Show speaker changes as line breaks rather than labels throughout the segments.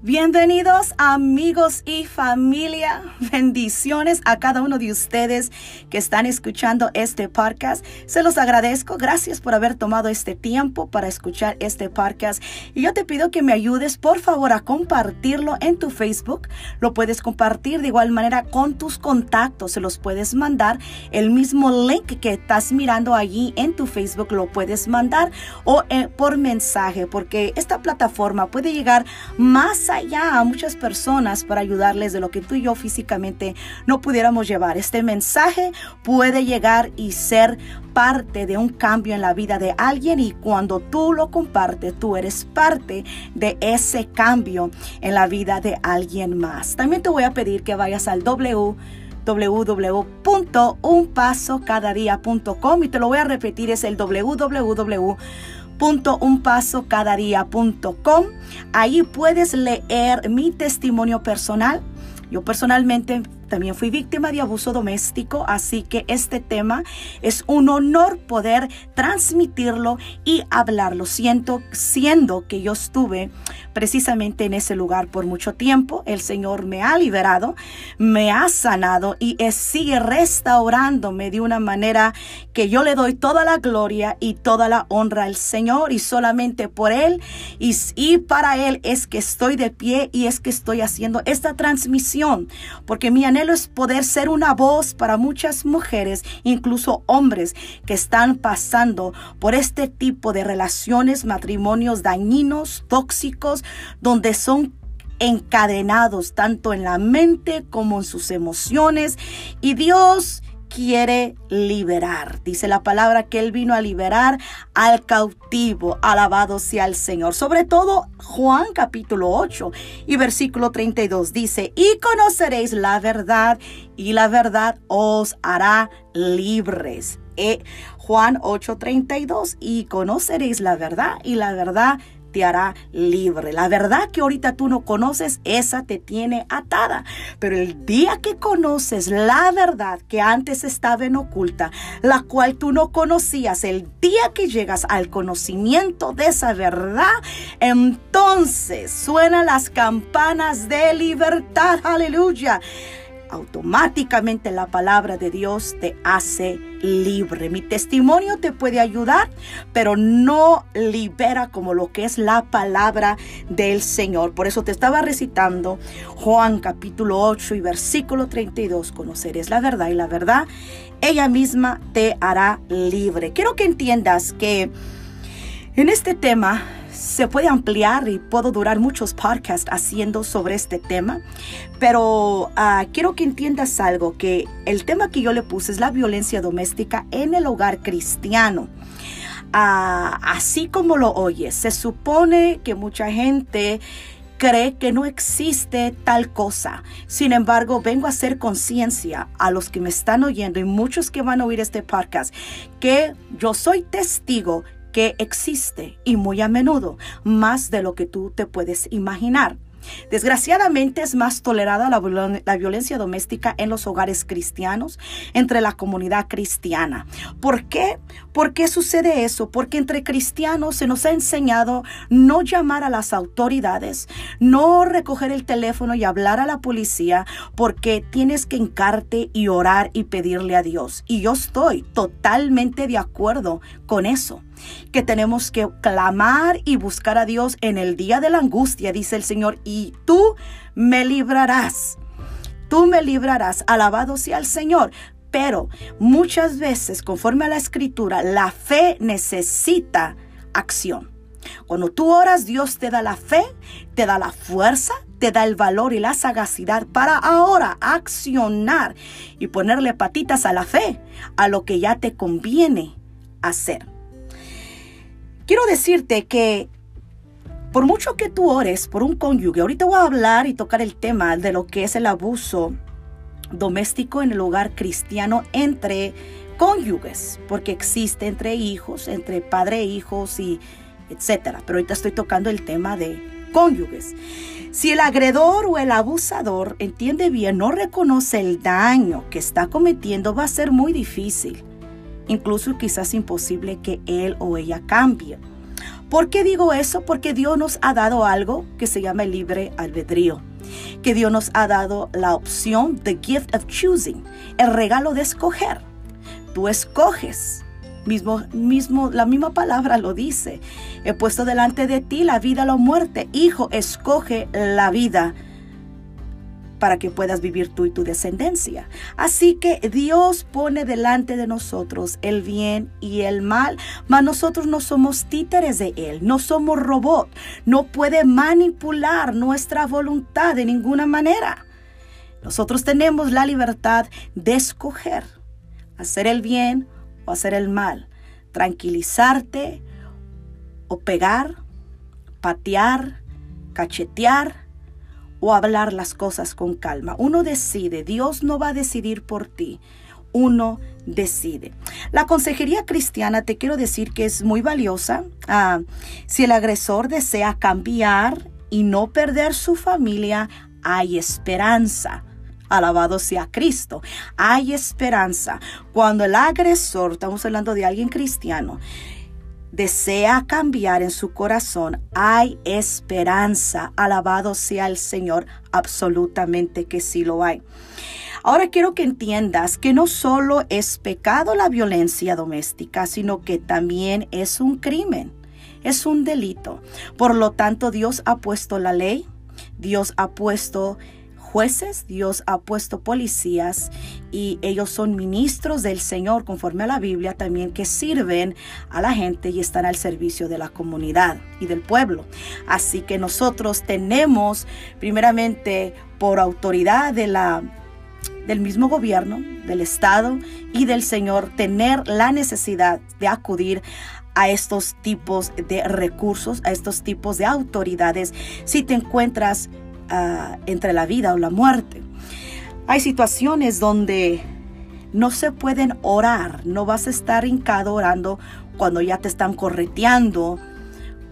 Bienvenidos amigos y familia. Bendiciones a cada uno de ustedes que están escuchando este podcast. Se los agradezco. Gracias por haber tomado este tiempo para escuchar este podcast. Y yo te pido que me ayudes por favor a compartirlo en tu Facebook. Lo puedes compartir de igual manera con tus contactos. Se los puedes mandar. El mismo link que estás mirando allí en tu Facebook lo puedes mandar o eh, por mensaje porque esta plataforma puede llegar más allá a muchas personas para ayudarles de lo que tú y yo físicamente no pudiéramos llevar. Este mensaje puede llegar y ser parte de un cambio en la vida de alguien y cuando tú lo compartes, tú eres parte de ese cambio en la vida de alguien más. También te voy a pedir que vayas al W y te lo voy a repetir, es el www www.unpasocadadia.com. Ahí puedes leer mi testimonio personal. Yo personalmente también fui víctima de abuso doméstico, así que este tema es un honor poder transmitirlo y hablarlo. Siento, siendo que yo estuve precisamente en ese lugar por mucho tiempo, el Señor me ha liberado, me ha sanado y sigue restaurándome de una manera que yo le doy toda la gloria y toda la honra al Señor y solamente por Él y, para Él es que estoy de pie y es que estoy haciendo esta transmisión, porque mi anhelo es poder ser una voz para muchas mujeres, incluso hombres que están pasando por este tipo de relaciones, matrimonios dañinos, tóxicos, donde son encadenados tanto en la mente como en sus emociones. Y Dios quiere liberar. Dice la palabra que Él vino a liberar al cautivo. Alabado sea el Señor. Sobre todo Juan capítulo 8 y versículo 32 dice, y conoceréis la verdad y la verdad os hará libres. Eh, Juan 8:32, y conoceréis la verdad y la verdad te hará libre. La verdad que ahorita tú no conoces, esa te tiene atada. Pero el día que conoces la verdad que antes estaba en oculta, la cual tú no conocías, el día que llegas al conocimiento de esa verdad, entonces suenan las campanas de libertad. Aleluya automáticamente la palabra de Dios te hace libre. Mi testimonio te puede ayudar, pero no libera como lo que es la palabra del Señor. Por eso te estaba recitando Juan capítulo 8 y versículo 32. Conoceres la verdad y la verdad, ella misma te hará libre. Quiero que entiendas que en este tema se puede ampliar y puedo durar muchos podcasts haciendo sobre este tema, pero ah, quiero que entiendas algo, que el tema que yo le puse es la violencia doméstica en el hogar cristiano. Ah, así como lo oyes, se supone que mucha gente cree que no existe tal cosa. Sin embargo, vengo a hacer conciencia a los que me están oyendo y muchos que van a oír este podcast que yo soy testigo que existe y muy a menudo, más de lo que tú te puedes imaginar. Desgraciadamente es más tolerada la, violencia doméstica en los hogares cristianos, entre la comunidad cristiana. ¿Por qué? ¿Por qué sucede eso? Porque entre cristianos se nos ha enseñado no llamar a las autoridades, no recoger el teléfono y hablar a la policía, porque tienes que encarte y orar y pedirle a Dios. Y yo estoy totalmente de acuerdo con eso que tenemos que clamar y buscar a Dios en el día de la angustia, dice el Señor, y tú me librarás. Tú me librarás. Alabado sea el Señor. Pero muchas veces, conforme a la escritura, la fe necesita acción. Cuando tú oras, Dios te da la fe, te da la fuerza, te da el valor y la sagacidad para ahora accionar y ponerle patitas a la fe, a lo que ya te conviene hacer. Quiero decirte que por mucho que tú ores por un cónyuge, ahorita voy a hablar y tocar el tema de lo que es el abuso doméstico en el hogar cristiano entre cónyuges, porque existe entre hijos, entre padre e hijos y etcétera. Pero ahorita estoy tocando el tema de cónyuges. Si el agredor o el abusador entiende bien, no reconoce el daño que está cometiendo, va a ser muy difícil incluso quizás imposible que él o ella cambie. ¿Por qué digo eso? Porque Dios nos ha dado algo que se llama el libre albedrío. Que Dios nos ha dado la opción, the gift of choosing, el regalo de escoger. Tú escoges. Mismo, mismo, la misma palabra lo dice. He puesto delante de ti la vida o la muerte. Hijo, escoge la vida para que puedas vivir tú y tu descendencia. Así que Dios pone delante de nosotros el bien y el mal, mas nosotros no somos títeres de Él, no somos robot, no puede manipular nuestra voluntad de ninguna manera. Nosotros tenemos la libertad de escoger hacer el bien o hacer el mal, tranquilizarte o pegar, patear, cachetear, o hablar las cosas con calma. Uno decide, Dios no va a decidir por ti. Uno decide. La consejería cristiana te quiero decir que es muy valiosa. Ah, si el agresor desea cambiar y no perder su familia, hay esperanza. Alabado sea Cristo. Hay esperanza. Cuando el agresor, estamos hablando de alguien cristiano, desea cambiar en su corazón, hay esperanza. Alabado sea el Señor, absolutamente que sí lo hay. Ahora quiero que entiendas que no solo es pecado la violencia doméstica, sino que también es un crimen, es un delito. Por lo tanto, Dios ha puesto la ley, Dios ha puesto jueces, Dios ha puesto policías y ellos son ministros del Señor conforme a la Biblia también que sirven a la gente y están al servicio de la comunidad y del pueblo. Así que nosotros tenemos primeramente por autoridad de la del mismo gobierno, del Estado y del Señor tener la necesidad de acudir a estos tipos de recursos, a estos tipos de autoridades si te encuentras entre la vida o la muerte. Hay situaciones donde no se pueden orar, no vas a estar hincado orando cuando ya te están correteando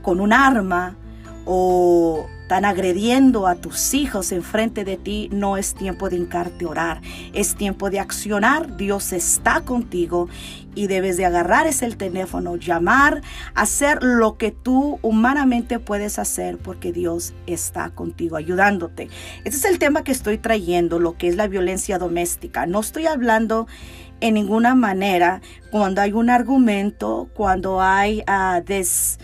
con un arma o están agrediendo a tus hijos enfrente de ti, no es tiempo de hincarte orar, es tiempo de accionar. Dios está contigo y debes de agarrar ese teléfono, llamar, hacer lo que tú humanamente puedes hacer porque Dios está contigo ayudándote. Este es el tema que estoy trayendo, lo que es la violencia doméstica. No estoy hablando en ninguna manera cuando hay un argumento, cuando hay uh, des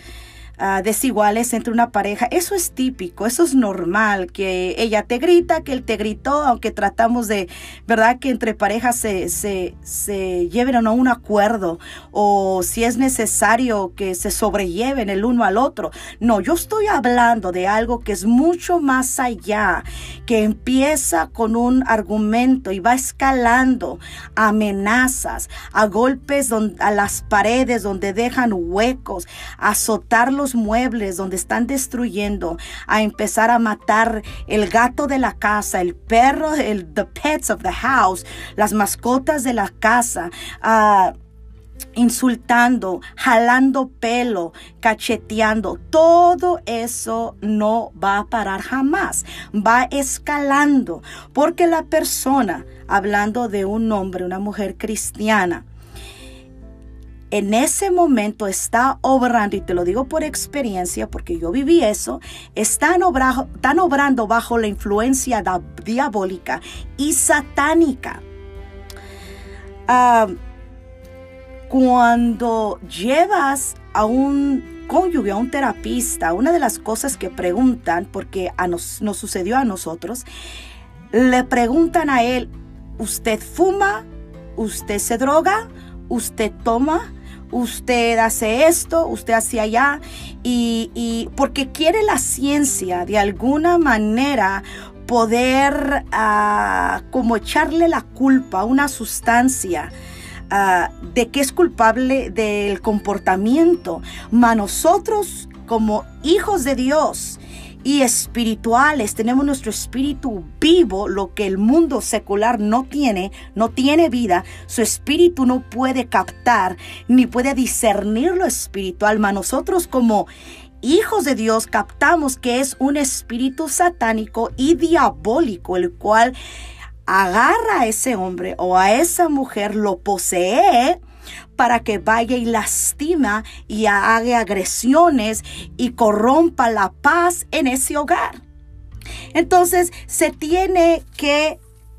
Ah, desiguales entre una pareja. Eso es típico, eso es normal, que ella te grita, que él te gritó, aunque tratamos de, ¿verdad? Que entre parejas se, se, se lleven a un acuerdo o si es necesario que se sobrelleven el uno al otro. No, yo estoy hablando de algo que es mucho más allá, que empieza con un argumento y va escalando amenazas, a golpes a las paredes donde dejan huecos, muebles donde están destruyendo, a empezar a matar el gato de la casa, el perro, el the pets of the house, las mascotas de la casa, insultando, jalando pelo, cacheteando, todo eso no va a parar jamás, va escalando, porque la persona, hablando de un hombre, una mujer cristiana, en ese momento está obrando, y te lo digo por experiencia, porque yo viví eso, están, obrando bajo la influencia diabólica y satánica. Ah, cuando llevas a un cónyuge, a un terapista, una de las cosas que preguntan, porque a nos, nos sucedió a nosotros, le preguntan a él, ¿usted fuma? ¿Usted se droga? ¿Usted toma? Usted hace esto, usted hace allá, y, porque quiere la ciencia de alguna manera poder ah, como echarle la culpa a una sustancia. Ah, de que es culpable del comportamiento, mas nosotros como hijos de Dios y espirituales. Tenemos nuestro espíritu vivo, lo que el mundo secular no tiene, no tiene vida. Su espíritu no puede captar ni puede discernir lo espiritual. Mas nosotros como hijos de Dios captamos que es un espíritu satánico y diabólico, el cual agarra a ese hombre o a esa mujer, lo posee para que vaya y lastima y haga agresiones y corrompa la paz en ese hogar. Entonces se tiene que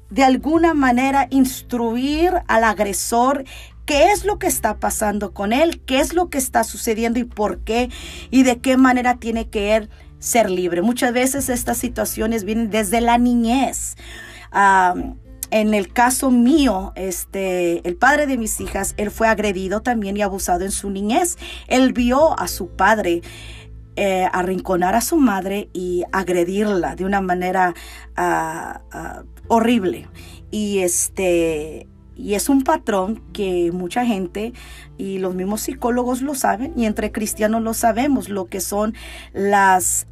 de alguna manera instruir al agresor qué es lo que está pasando con él, qué es lo que está sucediendo y por qué y de qué manera tiene que ser libre. Muchas veces estas situaciones vienen desde la niñez. En el caso mío, este, el padre de mis hijas, él fue agredido también y abusado en su niñez. Él vio a su padre eh, arrinconar a su madre y agredirla de una manera ah, ah, horrible. Y este, y es un patrón que mucha gente y los mismos psicólogos lo saben y entre cristianos lo sabemos, lo que son las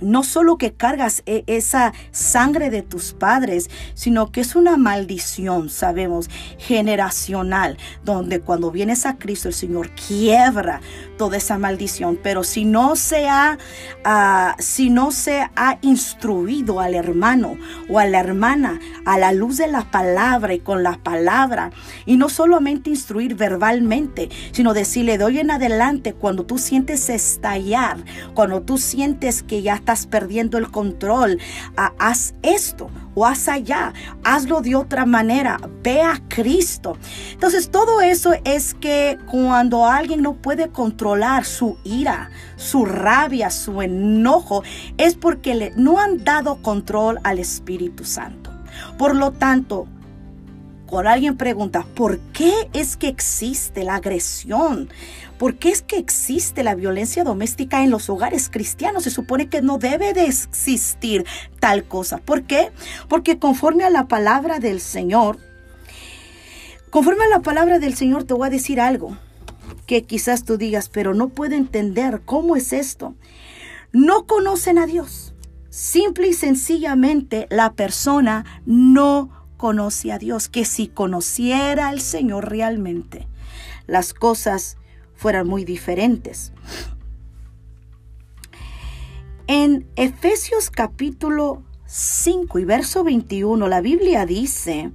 no solo que cargas e, esa sangre de tus padres, sino que es una maldición, sabemos, generacional, donde cuando vienes a Cristo el Señor quiebra toda esa maldición. Pero si no se ha, ah, si no se ha instruido al hermano o a la hermana a la luz de la palabra y con la palabra, y no solamente instruir verbalmente, sino decirle de hoy en adelante, cuando tú sientes estallar, cuando tú sientes que ya estás perdiendo el control, ah, haz esto o haz allá, hazlo de otra manera, ve a Cristo. Entonces todo eso es que cuando alguien no puede controlar su ira, su rabia, su enojo, es porque no han dado control al Espíritu Santo. Por lo tanto, cuando alguien pregunta, ¿por qué es que existe la agresión? ¿Por qué es que existe la violencia doméstica en los hogares cristianos? Se supone que no debe de existir tal cosa. ¿Por qué? Porque conforme a la palabra del Señor, conforme a la palabra del Señor te voy a decir algo que quizás tú digas, pero no puedo entender cómo es esto. No conocen a Dios. Simple y sencillamente la persona no conoce a Dios, que si conociera al Señor realmente, las cosas fueran muy diferentes. En Efesios capítulo 5 y verso 21, la Biblia dice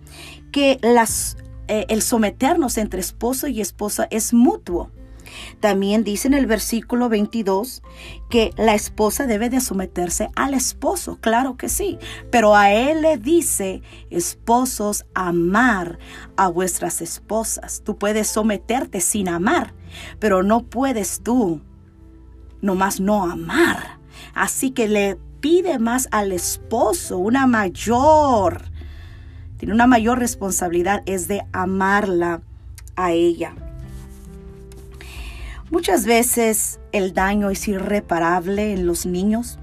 que las, eh, el someternos entre esposo y esposa es mutuo. También dice en el versículo 22 que la esposa debe de someterse al esposo, claro que sí, pero a él le dice, esposos, amar a vuestras esposas. Tú puedes someterte sin amar, pero no puedes tú nomás no amar. Así que le pide más al esposo, una mayor, tiene una mayor responsabilidad, es de amarla a ella. Muchas veces el daño es irreparable en los niños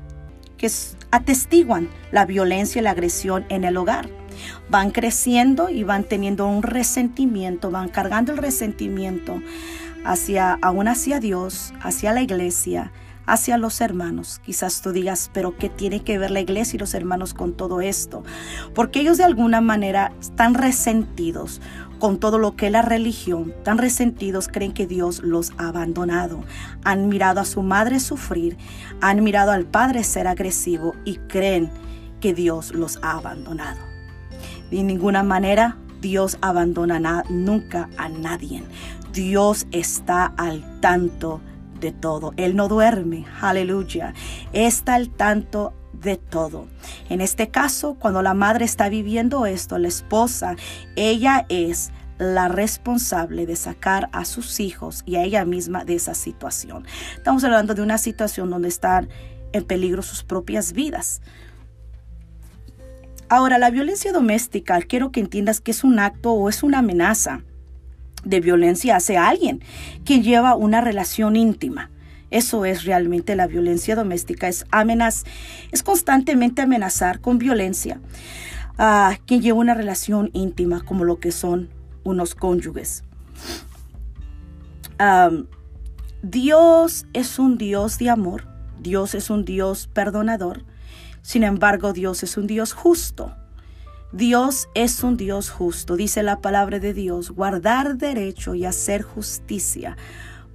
que atestiguan la violencia y la agresión en el hogar. Van creciendo y van teniendo un resentimiento, van cargando el resentimiento hacia aún hacia Dios, hacia la iglesia, hacia los hermanos. Quizás tú digas, pero ¿qué tiene que ver la iglesia y los hermanos con todo esto? Porque ellos de alguna manera están resentidos con todo lo que la religión, tan resentidos creen que Dios los ha abandonado. Han mirado a su madre sufrir, han mirado al padre ser agresivo y creen que Dios los ha abandonado. De ninguna manera Dios abandona nunca a nadie. Dios está al tanto de todo. Él no duerme, aleluya. Está al tanto de todo. En este caso, cuando la madre está viviendo esto, la esposa, ella es la responsable de sacar a sus hijos y a ella misma de esa situación. Estamos hablando de una situación donde están en peligro sus propias vidas. Ahora, la violencia doméstica, quiero que entiendas que es un acto o es una amenaza de violencia hacia alguien quien lleva una relación íntima. Eso es realmente la violencia doméstica, es amenaz, es constantemente amenazar con violencia a quien lleva una relación íntima como lo que son unos cónyuges. Dios es un Dios de amor, Dios es un Dios perdonador, sin embargo Dios es un Dios justo. Dios es un Dios justo, dice la palabra de Dios, guardar derecho y hacer justicia,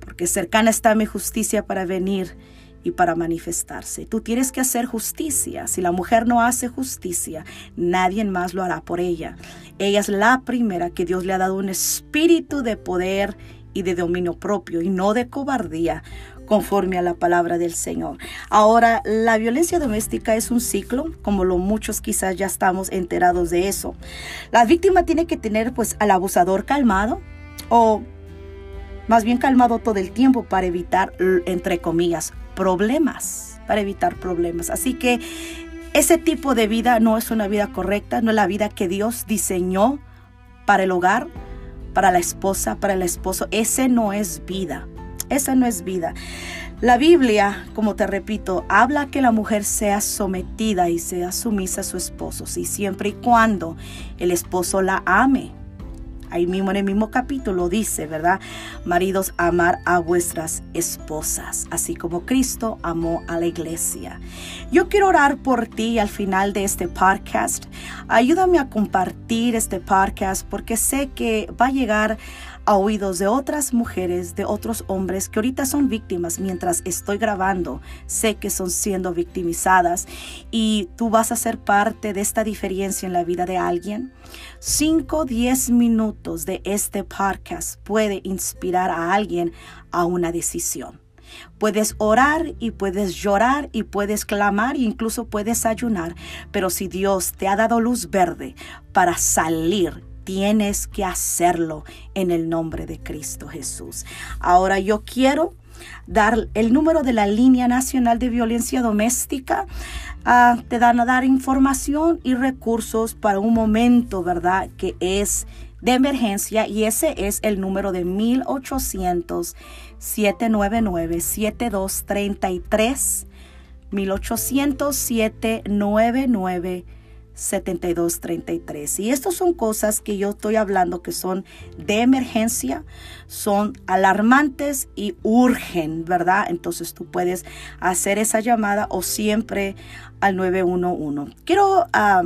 porque cercana está mi justicia para venir y para manifestarse. Tú tienes que hacer justicia. Si la mujer no hace justicia, nadie más lo hará por ella. Ella es la primera que Dios le ha dado un espíritu de poder y de dominio propio y no de cobardía conforme a la palabra del Señor. Ahora, la violencia doméstica es un ciclo, como lo muchos quizás ya estamos enterados de eso. La víctima tiene que tener pues al abusador calmado o más bien calmado todo el tiempo para evitar, entre comillas, problemas, para evitar problemas. Así que ese tipo de vida no es una vida correcta, no es la vida que Dios diseñó para el hogar, para la esposa, para el esposo. Ese no es vida. Esa no es vida. La Biblia, como te repito, habla que la mujer sea sometida y sea sumisa a su esposo, y siempre y cuando el esposo la ame ahí mismo en el mismo capítulo dice, ¿verdad? Maridos, amar a vuestras esposas, así como Cristo amó a la iglesia. Yo quiero orar por ti al final de este podcast. Ayúdame a compartir este podcast porque sé que va a llegar oídos de otras mujeres, de otros hombres que ahorita son víctimas mientras estoy grabando. Sé que son siendo victimizadas y tú vas a ser parte de esta diferencia en la vida de alguien. 5, 10 minutos de este podcast puede inspirar a alguien a una decisión. Puedes orar y puedes llorar y puedes clamar e incluso puedes ayunar, pero si Dios te ha dado luz verde para salir tienes que hacerlo en el nombre de Cristo Jesús. Ahora yo quiero dar el número de la línea nacional de violencia doméstica. Ah, te dan a dar información y recursos para un momento, ¿verdad? Que es de emergencia y ese es el número de 1800 799 7233 1800 799 7233. Y estas son cosas que yo estoy hablando que son de emergencia, son alarmantes y urgen, ¿verdad? Entonces tú puedes hacer esa llamada o siempre al 911. Quiero ah,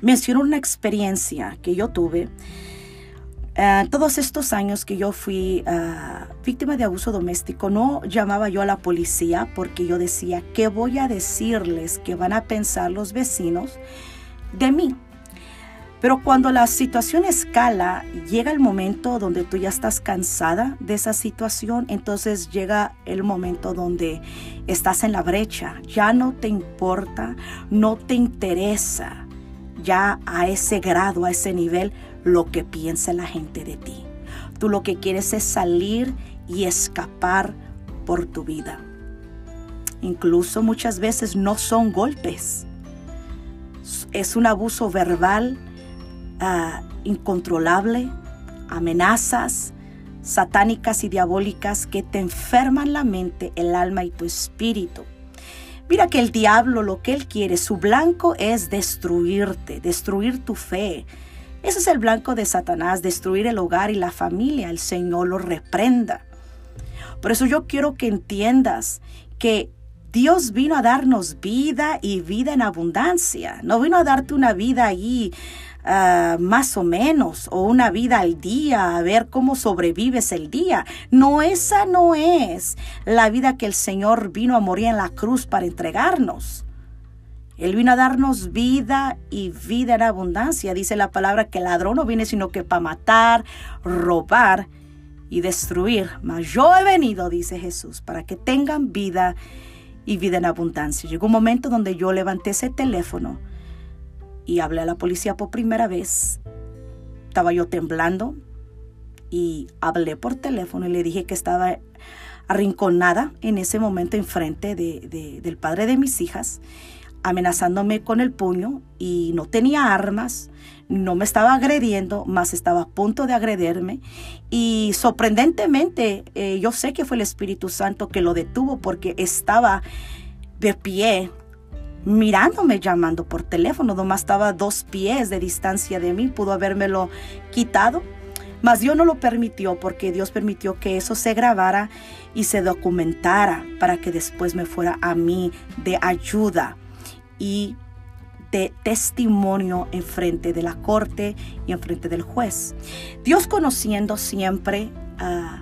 mencionar una experiencia que yo tuve. Uh, todos estos años que yo fui uh, víctima de abuso doméstico, no llamaba yo a la policía porque yo decía, ¿qué voy a decirles que van a pensar los vecinos de mí? Pero cuando la situación escala, llega el momento donde tú ya estás cansada de esa situación, entonces llega el momento donde estás en la brecha, ya no te importa, no te interesa ya a ese grado, a ese nivel, lo que piensa la gente de ti. Tú lo que quieres es salir y escapar por tu vida. Incluso muchas veces no son golpes. Es un abuso verbal ah, incontrolable, amenazas satánicas y diabólicas que te enferman la mente, el alma y tu espíritu. Mira que el diablo lo que él quiere, su blanco es destruirte, destruir tu fe, ese es el blanco de Satanás, destruir el hogar y la familia. El Señor lo reprenda. Por eso yo quiero que entiendas que Dios vino a darnos vida y vida en abundancia. No vino a darte una vida ahí ah, más o menos o una vida al día, a ver cómo sobrevives el día. No, esa no es la vida que el Señor vino a morir en la cruz para entregarnos. Él vino a darnos vida y vida en abundancia. Dice la palabra que el ladrón no viene sino que para matar, robar y destruir. Mas yo he venido, dice Jesús, para que tengan vida y vida en abundancia. Llegó un momento donde yo levanté ese teléfono y hablé a la policía por primera vez. Estaba yo temblando y hablé por teléfono y le dije que estaba arrinconada en ese momento enfrente de, del padre de mis hijas amenazándome con el puño y no tenía armas, no me estaba agrediendo, más estaba a punto de agredirme. Y sorprendentemente, eh, yo sé que fue el Espíritu Santo que lo detuvo porque estaba de pie mirándome llamando por teléfono, nomás estaba dos pies de distancia de mí, pudo habérmelo quitado, mas Dios no lo permitió porque Dios permitió que eso se grabara y se documentara para que después me fuera a mí de ayuda y de testimonio en frente de la corte y en frente del juez. Dios conociendo siempre ah,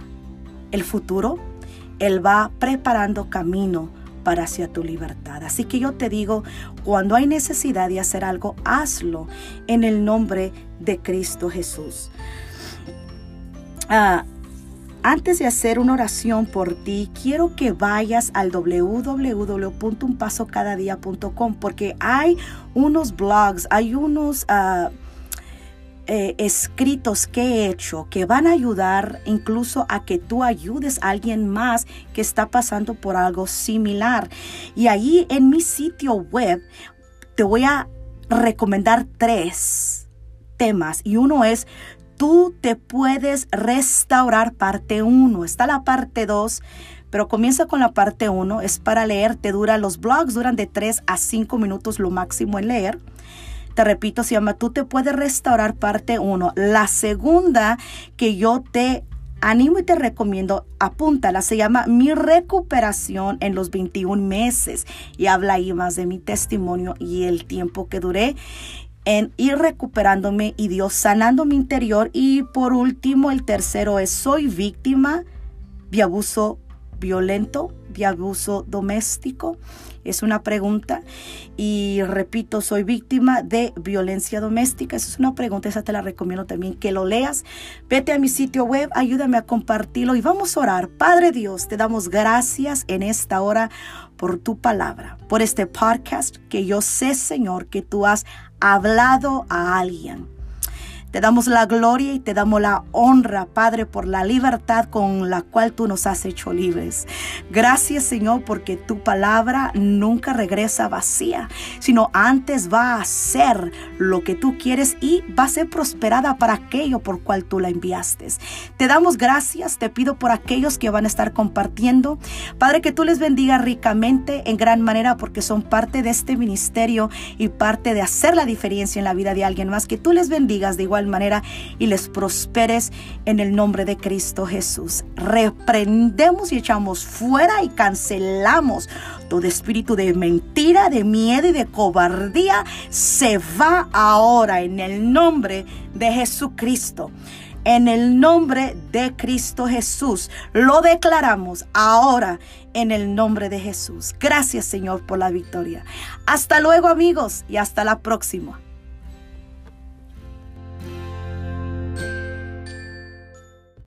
el futuro, Él va preparando camino para hacia tu libertad. Así que yo te digo, cuando hay necesidad de hacer algo, hazlo en el nombre de Cristo Jesús. Ah, antes de hacer una oración por ti, quiero que vayas al www.unpasocadadia.com porque hay unos blogs, hay unos... Uh, eh, escritos que he hecho que van a ayudar incluso a que tú ayudes a alguien más que está pasando por algo similar. Y ahí en mi sitio web te voy a recomendar tres temas y uno es tú te puedes restaurar parte 1. Está la parte 2 pero comienza con la parte 1, es para leer, te dura, los blogs duran de 3 a 5 minutos lo máximo en leer. Te repito, se llama Tú te puedes restaurar parte 1. La segunda que yo te animo y te recomiendo, apúntala, se llama Mi recuperación en los 21 meses y habla ahí más de mi testimonio y el tiempo que duré en ir recuperándome y Dios sanando mi interior. Y por último, el tercero es Soy víctima de abuso violento, de abuso doméstico. Es una pregunta. Y repito, soy víctima de violencia doméstica. Esa es una pregunta, esa te la recomiendo también que lo leas. Vete a mi sitio web, ayúdame a compartirlo y vamos a orar. Padre Dios, te damos gracias en esta hora por tu palabra, por este podcast que yo sé, Señor, que tú has hablado a alguien te damos la gloria y te damos la honra, Padre, por la libertad con la cual tú nos has hecho libres. Gracias, Señor, porque tu palabra nunca regresa vacía, sino antes va a hacer lo que tú quieres y va a ser prosperada para aquello por cual tú la enviaste. Te damos gracias, te pido por aquellos que van a estar compartiendo. Padre, que tú les bendiga ricamente en gran manera porque son parte de este ministerio y parte de hacer la diferencia en la vida de alguien más. Que tú les bendigas de manera y les prosperes en el nombre de Cristo Jesús. Reprendemos y echamos fuera y cancelamos todo espíritu de mentira, de miedo y de cobardía. Se va ahora en el nombre de Jesucristo. En el nombre de Cristo Jesús. Lo declaramos ahora en el nombre de Jesús. Gracias Señor por la victoria. Hasta luego amigos y hasta la próxima.